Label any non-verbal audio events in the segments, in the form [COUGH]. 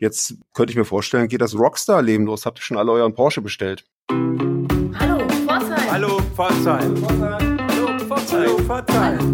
Jetzt könnte ich mir vorstellen, geht das Rockstar-Leben los. Habt ihr schon alle euren Porsche bestellt? Hallo, Pforzheim. Hallo Pforzheim. Hallo, Pforzheim. Hallo,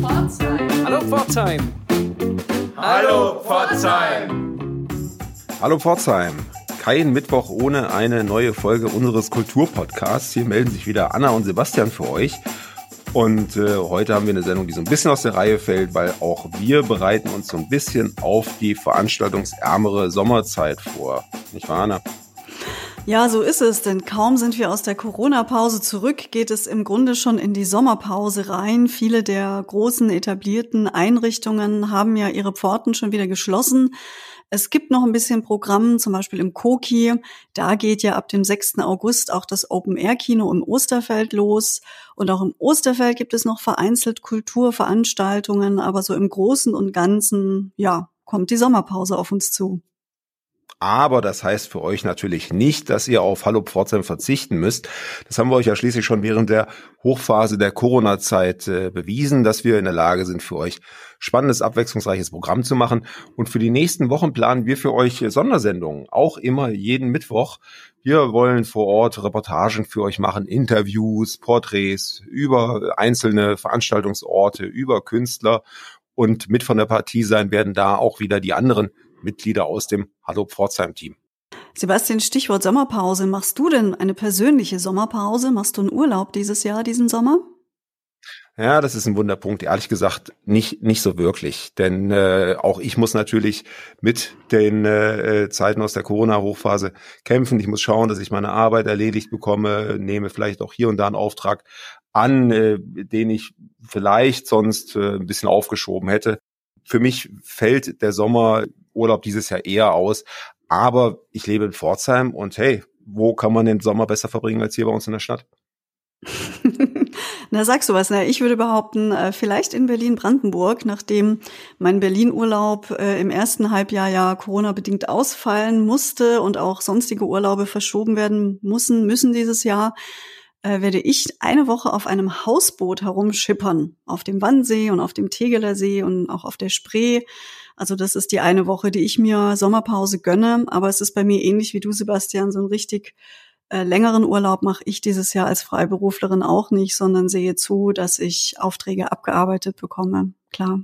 Pforzheim. Hallo, Pforzheim. Hallo Pforzheim. Hallo Pforzheim. Kein Mittwoch ohne eine neue Folge unseres Kulturpodcasts. Hier melden sich wieder Anna und Sebastian für euch. Und äh, heute haben wir eine Sendung, die so ein bisschen aus der Reihe fällt, weil auch wir bereiten uns so ein bisschen auf die veranstaltungsärmere Sommerzeit vor. Nicht wahr, Anna? Ja, so ist es, denn kaum sind wir aus der Corona-Pause zurück, geht es im Grunde schon in die Sommerpause rein. Viele der großen etablierten Einrichtungen haben ja ihre Pforten schon wieder geschlossen. Es gibt noch ein bisschen Programm, zum Beispiel im Koki. Da geht ja ab dem 6. August auch das Open-Air-Kino im Osterfeld los. Und auch im Osterfeld gibt es noch vereinzelt Kulturveranstaltungen, aber so im Großen und Ganzen, ja, kommt die Sommerpause auf uns zu. Aber das heißt für euch natürlich nicht, dass ihr auf Hallo Pforzheim verzichten müsst. Das haben wir euch ja schließlich schon während der Hochphase der Corona-Zeit äh, bewiesen, dass wir in der Lage sind, für euch spannendes, abwechslungsreiches Programm zu machen. Und für die nächsten Wochen planen wir für euch Sondersendungen, auch immer jeden Mittwoch. Wir wollen vor Ort Reportagen für euch machen, Interviews, Porträts über einzelne Veranstaltungsorte, über Künstler. Und mit von der Partie sein werden da auch wieder die anderen Mitglieder aus dem Hallo Pforzheim-Team. Sebastian, Stichwort Sommerpause. Machst du denn eine persönliche Sommerpause? Machst du einen Urlaub dieses Jahr, diesen Sommer? Ja, das ist ein Wunderpunkt. Ehrlich gesagt, nicht nicht so wirklich, denn äh, auch ich muss natürlich mit den äh, Zeiten aus der Corona-Hochphase kämpfen. Ich muss schauen, dass ich meine Arbeit erledigt bekomme, nehme vielleicht auch hier und da einen Auftrag an, äh, den ich vielleicht sonst äh, ein bisschen aufgeschoben hätte. Für mich fällt der Sommerurlaub dieses Jahr eher aus, aber ich lebe in Pforzheim und hey, wo kann man den Sommer besser verbringen als hier bei uns in der Stadt? [LAUGHS] Na, sagst du was? Na, ich würde behaupten, äh, vielleicht in Berlin-Brandenburg, nachdem mein Berlin-Urlaub äh, im ersten Halbjahr ja Corona-bedingt ausfallen musste und auch sonstige Urlaube verschoben werden müssen, müssen dieses Jahr, äh, werde ich eine Woche auf einem Hausboot herumschippern. Auf dem Wannsee und auf dem Tegeler See und auch auf der Spree. Also das ist die eine Woche, die ich mir Sommerpause gönne. Aber es ist bei mir ähnlich wie du, Sebastian, so ein richtig äh, längeren Urlaub mache ich dieses Jahr als Freiberuflerin auch nicht, sondern sehe zu, dass ich Aufträge abgearbeitet bekomme. Klar.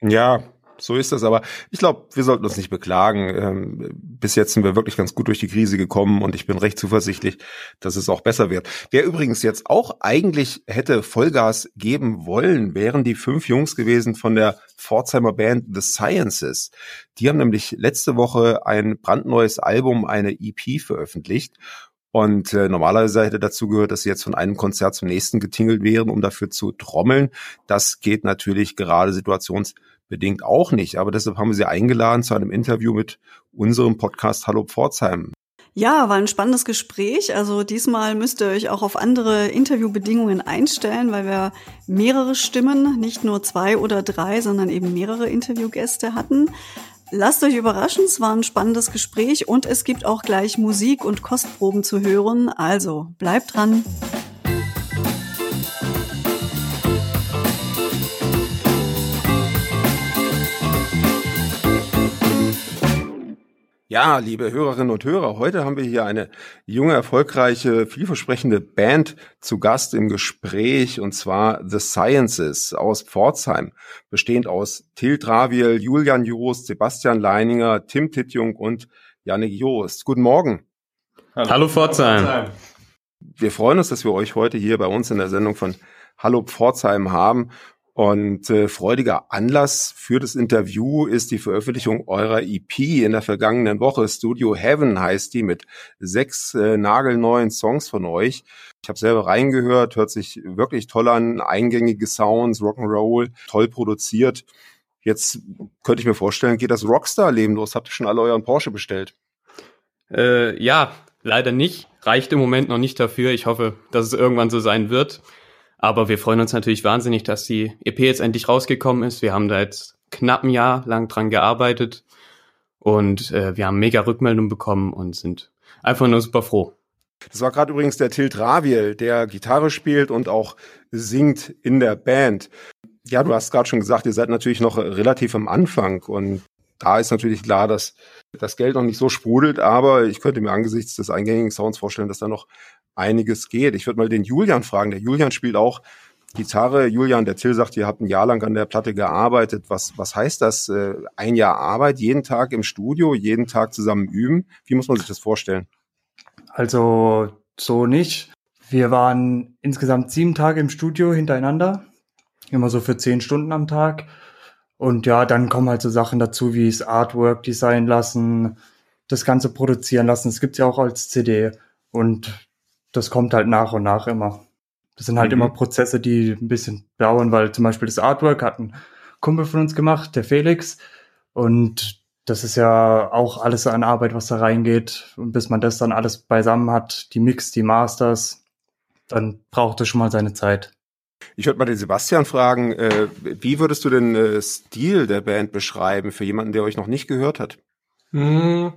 Ja, so ist das. Aber ich glaube, wir sollten uns nicht beklagen. Ähm, bis jetzt sind wir wirklich ganz gut durch die Krise gekommen und ich bin recht zuversichtlich, dass es auch besser wird. Wer übrigens jetzt auch eigentlich hätte Vollgas geben wollen, wären die fünf Jungs gewesen von der Pforzheimer Band The Sciences. Die haben nämlich letzte Woche ein brandneues Album, eine EP veröffentlicht. Und äh, normalerweise hätte dazu gehört, dass sie jetzt von einem Konzert zum nächsten getingelt wären, um dafür zu trommeln. Das geht natürlich gerade situationsbedingt auch nicht. Aber deshalb haben wir sie eingeladen zu einem Interview mit unserem Podcast Hallo Pforzheim. Ja, war ein spannendes Gespräch. Also diesmal müsst ihr euch auch auf andere Interviewbedingungen einstellen, weil wir mehrere Stimmen, nicht nur zwei oder drei, sondern eben mehrere Interviewgäste hatten. Lasst euch überraschen, es war ein spannendes Gespräch und es gibt auch gleich Musik und Kostproben zu hören. Also bleibt dran. Ja, liebe Hörerinnen und Hörer, heute haben wir hier eine junge, erfolgreiche, vielversprechende Band zu Gast im Gespräch und zwar The Sciences aus Pforzheim, bestehend aus Till Traviel, Julian Joost, Sebastian Leininger, Tim Tittjung und Janik Joost. Guten Morgen. Hallo, Hallo Pforzheim. Wir freuen uns, dass wir euch heute hier bei uns in der Sendung von Hallo Pforzheim haben und äh, freudiger Anlass für das Interview ist die Veröffentlichung eurer EP in der vergangenen Woche. Studio Heaven heißt die mit sechs äh, nagelneuen Songs von euch. Ich habe selber reingehört, hört sich wirklich toll an, eingängige Sounds, Rock'n'Roll, toll produziert. Jetzt könnte ich mir vorstellen, geht das Rockstar-Leben los. Habt ihr schon alle euren Porsche bestellt? Äh, ja, leider nicht. Reicht im Moment noch nicht dafür. Ich hoffe, dass es irgendwann so sein wird. Aber wir freuen uns natürlich wahnsinnig, dass die EP jetzt endlich rausgekommen ist. Wir haben da jetzt knapp ein Jahr lang dran gearbeitet und äh, wir haben mega Rückmeldungen bekommen und sind einfach nur super froh. Das war gerade übrigens der Tilt Raviel, der Gitarre spielt und auch singt in der Band. Ja, du hast gerade schon gesagt, ihr seid natürlich noch relativ am Anfang und da ist natürlich klar, dass das Geld noch nicht so sprudelt, aber ich könnte mir angesichts des eingängigen Sounds vorstellen, dass da noch einiges geht. Ich würde mal den Julian fragen. Der Julian spielt auch Gitarre. Julian, der Till sagt, ihr habt ein Jahr lang an der Platte gearbeitet. Was, was heißt das? Äh, ein Jahr Arbeit, jeden Tag im Studio, jeden Tag zusammen üben? Wie muss man sich das vorstellen? Also so nicht. Wir waren insgesamt sieben Tage im Studio hintereinander. Immer so für zehn Stunden am Tag. Und ja, dann kommen halt so Sachen dazu, wie das Artwork design lassen, das Ganze produzieren lassen. Das gibt's ja auch als CD. Und das kommt halt nach und nach immer. Das sind halt mhm. immer Prozesse, die ein bisschen dauern, weil zum Beispiel das Artwork hat ein Kumpel von uns gemacht, der Felix. Und das ist ja auch alles an Arbeit, was da reingeht. Und bis man das dann alles beisammen hat, die Mix, die Masters, dann braucht es schon mal seine Zeit. Ich würde mal den Sebastian fragen, äh, wie würdest du den äh, Stil der Band beschreiben für jemanden, der euch noch nicht gehört hat? Hm,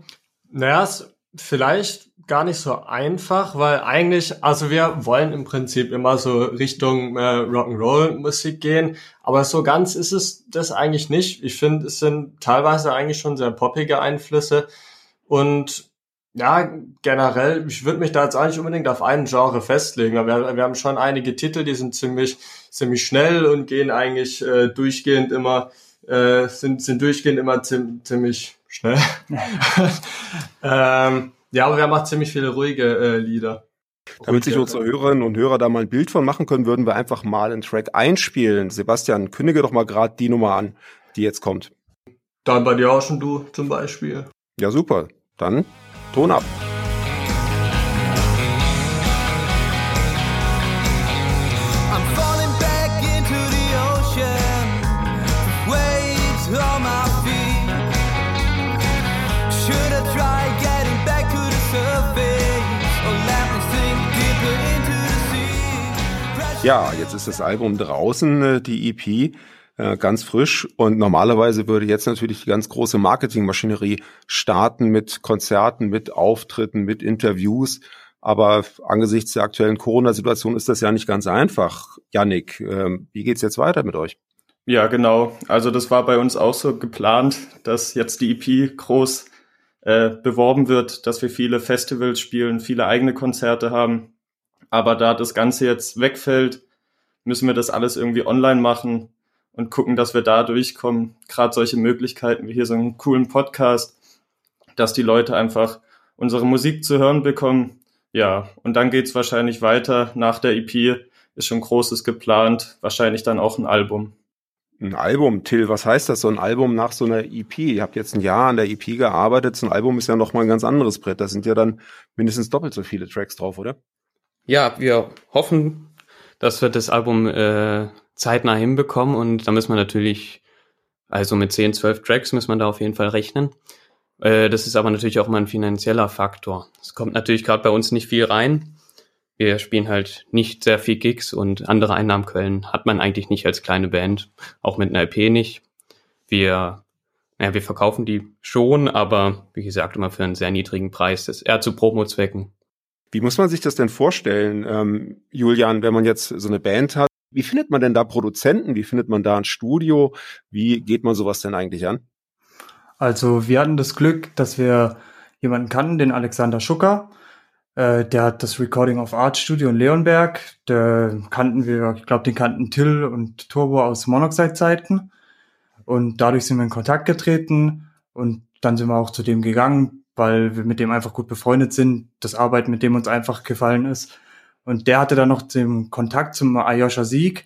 naja, vielleicht gar nicht so einfach, weil eigentlich, also wir wollen im Prinzip immer so Richtung äh, Rock'n'Roll-Musik gehen, aber so ganz ist es das eigentlich nicht. Ich finde, es sind teilweise eigentlich schon sehr poppige Einflüsse und ja, generell, ich würde mich da jetzt eigentlich unbedingt auf einen Genre festlegen, aber wir, wir haben schon einige Titel, die sind ziemlich, ziemlich schnell und gehen eigentlich äh, durchgehend immer, äh, sind, sind durchgehend immer ziemlich schnell. [LAUGHS] [LAUGHS] ähm, ja, aber wir haben auch ziemlich viele ruhige äh, Lieder. Damit sich unsere Hörerinnen und Hörer da mal ein Bild von machen können, würden wir einfach mal einen Track einspielen. Sebastian, kündige doch mal gerade die Nummer an, die jetzt kommt. Dann bei dir auch schon du zum Beispiel. Ja, super. Dann Ton ab. Ja, jetzt ist das Album draußen, äh, die EP, äh, ganz frisch. Und normalerweise würde jetzt natürlich die ganz große Marketingmaschinerie starten mit Konzerten, mit Auftritten, mit Interviews. Aber angesichts der aktuellen Corona-Situation ist das ja nicht ganz einfach. Yannick, ähm, wie geht's jetzt weiter mit euch? Ja, genau. Also das war bei uns auch so geplant, dass jetzt die EP groß äh, beworben wird, dass wir viele Festivals spielen, viele eigene Konzerte haben. Aber da das Ganze jetzt wegfällt, müssen wir das alles irgendwie online machen und gucken, dass wir da durchkommen. Gerade solche Möglichkeiten wie hier so einen coolen Podcast, dass die Leute einfach unsere Musik zu hören bekommen. Ja, und dann geht's wahrscheinlich weiter. Nach der EP ist schon Großes geplant, wahrscheinlich dann auch ein Album. Ein Album, Till, was heißt das, so ein Album nach so einer EP? Ihr habt jetzt ein Jahr an der EP gearbeitet, so ein Album ist ja nochmal ein ganz anderes Brett. Da sind ja dann mindestens doppelt so viele Tracks drauf, oder? Ja, wir hoffen, dass wir das Album äh, zeitnah hinbekommen und da müssen wir natürlich, also mit 10, 12 Tracks müssen wir da auf jeden Fall rechnen. Äh, das ist aber natürlich auch mal ein finanzieller Faktor. Es kommt natürlich gerade bei uns nicht viel rein. Wir spielen halt nicht sehr viel Gigs und andere Einnahmenquellen hat man eigentlich nicht als kleine Band, auch mit einer EP nicht. Wir, naja, wir verkaufen die schon, aber wie gesagt immer für einen sehr niedrigen Preis. Das ist eher zu Promo-Zwecken. Wie muss man sich das denn vorstellen, ähm, Julian, wenn man jetzt so eine Band hat? Wie findet man denn da Produzenten? Wie findet man da ein Studio? Wie geht man sowas denn eigentlich an? Also wir hatten das Glück, dass wir jemanden kannten, den Alexander Schucker. Äh, der hat das Recording of Art Studio in Leonberg. Der kannten wir, ich glaube, den kannten Till und Turbo aus Monoxide-Zeiten. Und dadurch sind wir in Kontakt getreten und dann sind wir auch zu dem gegangen, weil wir mit dem einfach gut befreundet sind, das Arbeiten mit dem uns einfach gefallen ist. Und der hatte dann noch den Kontakt zum Ayosha Sieg.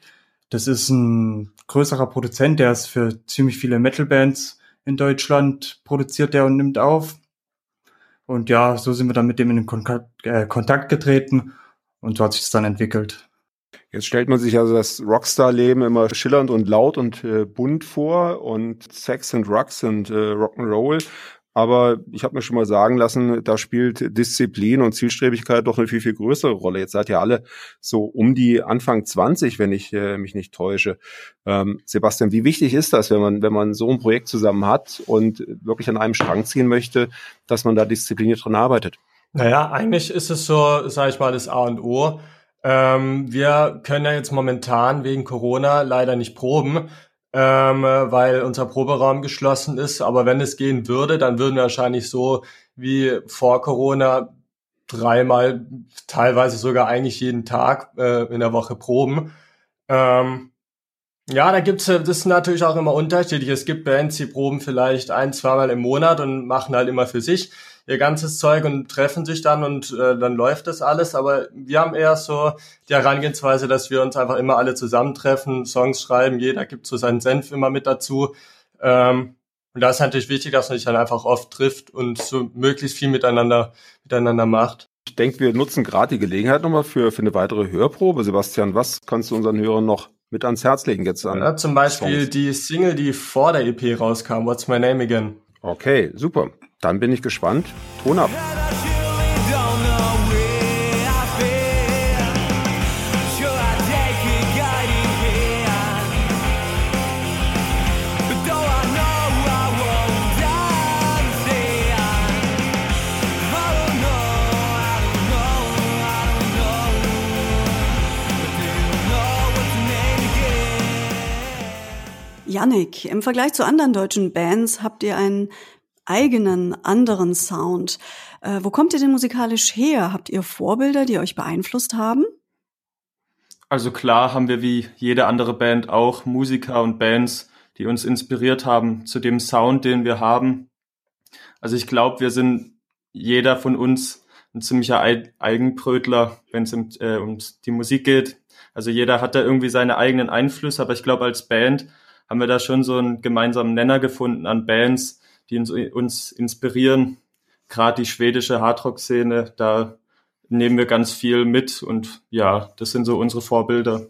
Das ist ein größerer Produzent, der ist für ziemlich viele Metal-Bands in Deutschland produziert der und nimmt auf. Und ja, so sind wir dann mit dem in den Kontakt, äh, Kontakt getreten und so hat sich das dann entwickelt. Jetzt stellt man sich also das Rockstar-Leben immer schillernd und laut und äh, bunt vor und Sex and Drugs und äh, Rock'n'Roll. Aber ich habe mir schon mal sagen lassen, da spielt Disziplin und Zielstrebigkeit doch eine viel, viel größere Rolle. Jetzt seid ihr alle so um die Anfang 20, wenn ich äh, mich nicht täusche. Ähm, Sebastian, wie wichtig ist das, wenn man, wenn man so ein Projekt zusammen hat und wirklich an einem Strang ziehen möchte, dass man da diszipliniert dran arbeitet? Naja, eigentlich ist es so, sage ich mal, das A und O. Ähm, wir können ja jetzt momentan wegen Corona leider nicht proben. Ähm, weil unser Proberaum geschlossen ist. Aber wenn es gehen würde, dann würden wir wahrscheinlich so wie vor Corona dreimal, teilweise sogar eigentlich jeden Tag äh, in der Woche proben. Ähm, ja, da gibt's das ist natürlich auch immer unterschiedlich. Es gibt Bands, die proben vielleicht ein, zweimal im Monat und machen halt immer für sich ihr ganzes Zeug und treffen sich dann und äh, dann läuft das alles. Aber wir haben eher so die Herangehensweise, dass wir uns einfach immer alle zusammentreffen, Songs schreiben, jeder gibt so seinen Senf immer mit dazu. Ähm, und da ist natürlich wichtig, dass man sich dann einfach oft trifft und so möglichst viel miteinander, miteinander macht. Ich denke, wir nutzen gerade die Gelegenheit nochmal für, für eine weitere Hörprobe. Sebastian, was kannst du unseren Hörern noch mit ans Herz legen jetzt an? Ja, zum Beispiel Songs. die Single, die vor der EP rauskam, What's My Name Again. Okay, super. Dann bin ich gespannt. Ton ab. Yannick, im Vergleich zu anderen deutschen Bands habt ihr einen eigenen, anderen Sound. Äh, wo kommt ihr denn musikalisch her? Habt ihr Vorbilder, die euch beeinflusst haben? Also klar haben wir wie jede andere Band auch Musiker und Bands, die uns inspiriert haben zu dem Sound, den wir haben. Also ich glaube, wir sind jeder von uns ein ziemlicher Eigenbrötler, wenn es um, äh, um die Musik geht. Also jeder hat da irgendwie seine eigenen Einflüsse, aber ich glaube, als Band haben wir da schon so einen gemeinsamen Nenner gefunden an Bands, die uns, uns inspirieren. Gerade die schwedische Hardrock-Szene, da nehmen wir ganz viel mit und ja, das sind so unsere Vorbilder.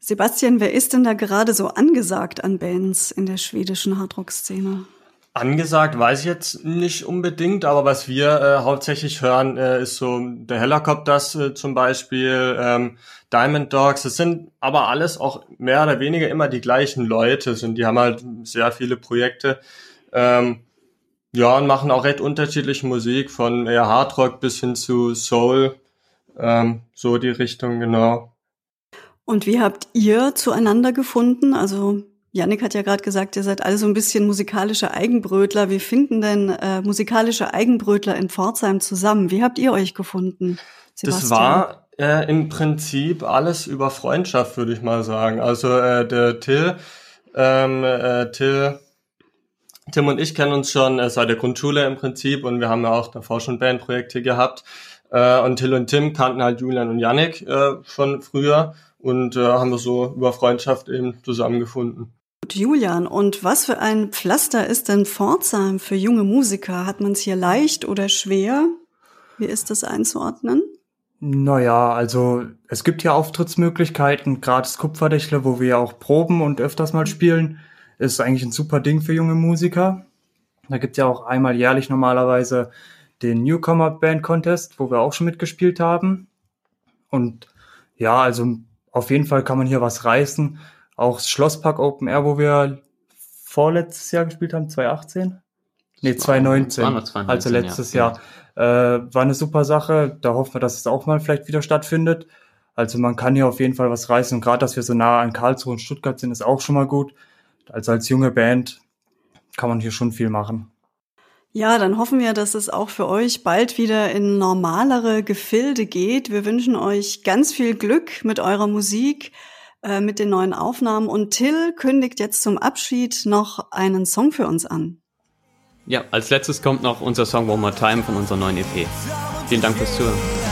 Sebastian, wer ist denn da gerade so angesagt an Bands in der schwedischen Hardrock-Szene? Angesagt weiß ich jetzt nicht unbedingt, aber was wir äh, hauptsächlich hören, äh, ist so der Helicopters äh, zum Beispiel, ähm, Diamond Dogs. Das sind aber alles auch mehr oder weniger immer die gleichen Leute sind. Die haben halt sehr viele Projekte. Ähm, ja, und machen auch recht unterschiedliche Musik, von eher Hardrock bis hin zu Soul. Ähm, so die Richtung, genau. Und wie habt ihr zueinander gefunden? Also Janik hat ja gerade gesagt, ihr seid alle so ein bisschen musikalische Eigenbrötler. Wie finden denn äh, musikalische Eigenbrötler in Pforzheim zusammen? Wie habt ihr euch gefunden? Sebastian? Das war äh, im Prinzip alles über Freundschaft, würde ich mal sagen. Also äh, der Till, ähm, äh, Till, Tim und ich kennen uns schon äh, seit der Grundschule im Prinzip und wir haben ja auch davor schon Bandprojekte gehabt. Äh, und Till und Tim kannten halt Julian und Yannick äh, von früher und äh, haben wir so über Freundschaft eben zusammengefunden. Julian, und was für ein Pflaster ist denn Pforzheim für junge Musiker? Hat man es hier leicht oder schwer? Wie ist das einzuordnen? Naja, also es gibt ja Auftrittsmöglichkeiten, das Kupferdächle, wo wir auch proben und öfters mal spielen, ist eigentlich ein super Ding für junge Musiker. Da gibt ja auch einmal jährlich normalerweise den Newcomer Band Contest, wo wir auch schon mitgespielt haben. Und ja, also auf jeden Fall kann man hier was reißen. Auch das Schlosspark Open Air, wo wir vorletztes Jahr gespielt haben, 2018? Nee, 2019, 2019 also letztes ja. Jahr. Äh, war eine super Sache. Da hoffen wir, dass es auch mal vielleicht wieder stattfindet. Also man kann hier auf jeden Fall was reißen. Und gerade, dass wir so nah an Karlsruhe und Stuttgart sind, ist auch schon mal gut. Also als junge Band kann man hier schon viel machen. Ja, dann hoffen wir, dass es auch für euch bald wieder in normalere Gefilde geht. Wir wünschen euch ganz viel Glück mit eurer Musik. Äh, mit den neuen Aufnahmen. Und Till kündigt jetzt zum Abschied noch einen Song für uns an. Ja, als letztes kommt noch unser Song One More Time von unserer neuen EP. Vielen Dank fürs Zuhören.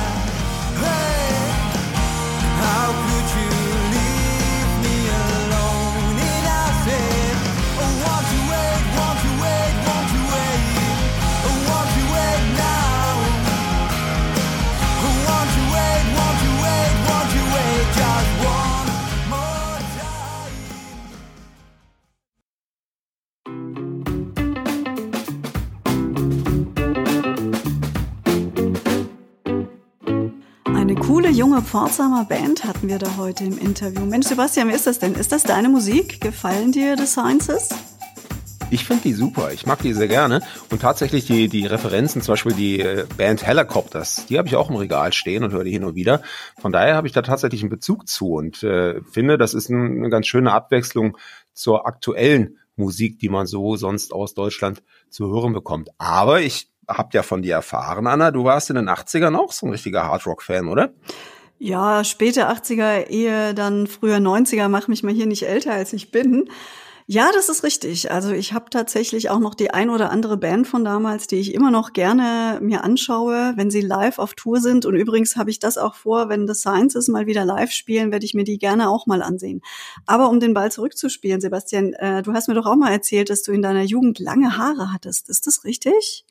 Pforzheimer Band hatten wir da heute im Interview. Mensch, Sebastian, wie ist das denn? Ist das deine Musik? Gefallen dir The Sciences? Ich finde die super. Ich mag die sehr gerne. Und tatsächlich die, die Referenzen, zum Beispiel die äh, Band Helicopters, die habe ich auch im Regal stehen und höre die hin und wieder. Von daher habe ich da tatsächlich einen Bezug zu und äh, finde, das ist ein, eine ganz schöne Abwechslung zur aktuellen Musik, die man so sonst aus Deutschland zu hören bekommt. Aber ich habe ja von dir erfahren, Anna, du warst in den 80ern auch so ein richtiger Hardrock-Fan, oder? Ja, späte 80er, ehe dann früher 90er, mach mich mal hier nicht älter, als ich bin. Ja, das ist richtig. Also ich habe tatsächlich auch noch die ein oder andere Band von damals, die ich immer noch gerne mir anschaue, wenn sie live auf Tour sind. Und übrigens habe ich das auch vor, wenn The Sciences mal wieder live spielen, werde ich mir die gerne auch mal ansehen. Aber um den Ball zurückzuspielen, Sebastian, äh, du hast mir doch auch mal erzählt, dass du in deiner Jugend lange Haare hattest. Ist das richtig?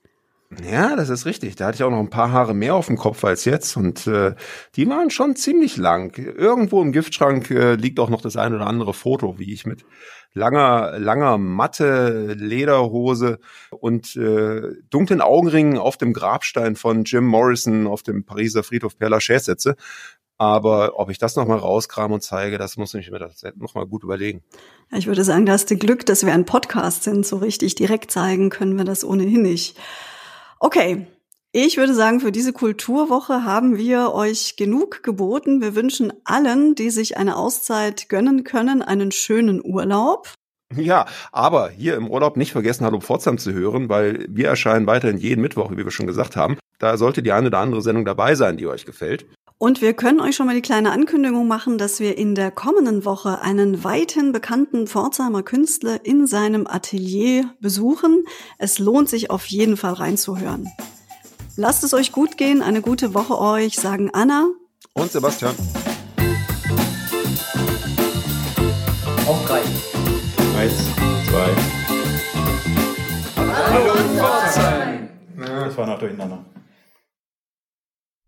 Ja, das ist richtig. Da hatte ich auch noch ein paar Haare mehr auf dem Kopf als jetzt und äh, die waren schon ziemlich lang. Irgendwo im Giftschrank äh, liegt auch noch das ein oder andere Foto, wie ich mit langer, langer Matte, Lederhose und äh, dunklen Augenringen auf dem Grabstein von Jim Morrison auf dem Pariser Friedhof Père Lachaise sitze. Aber ob ich das nochmal rauskram und zeige, das muss ich mir nochmal gut überlegen. Ja, ich würde sagen, da hast du Glück, dass wir ein Podcast sind. So richtig direkt zeigen können wir das ohnehin nicht. Okay, ich würde sagen, für diese Kulturwoche haben wir euch genug geboten. Wir wünschen allen, die sich eine Auszeit gönnen können, einen schönen Urlaub. Ja, aber hier im Urlaub nicht vergessen, Hallo Pforzheim zu hören, weil wir erscheinen weiterhin jeden Mittwoch, wie wir schon gesagt haben. Da sollte die eine oder andere Sendung dabei sein, die euch gefällt. Und wir können euch schon mal die kleine Ankündigung machen, dass wir in der kommenden Woche einen weithin bekannten Pforzheimer Künstler in seinem Atelier besuchen. Es lohnt sich auf jeden Fall reinzuhören. Lasst es euch gut gehen, eine gute Woche euch, sagen Anna und Sebastian. Auf drei. Eins, zwei. Hallo, Hallo Pforzheim. Das war noch durcheinander.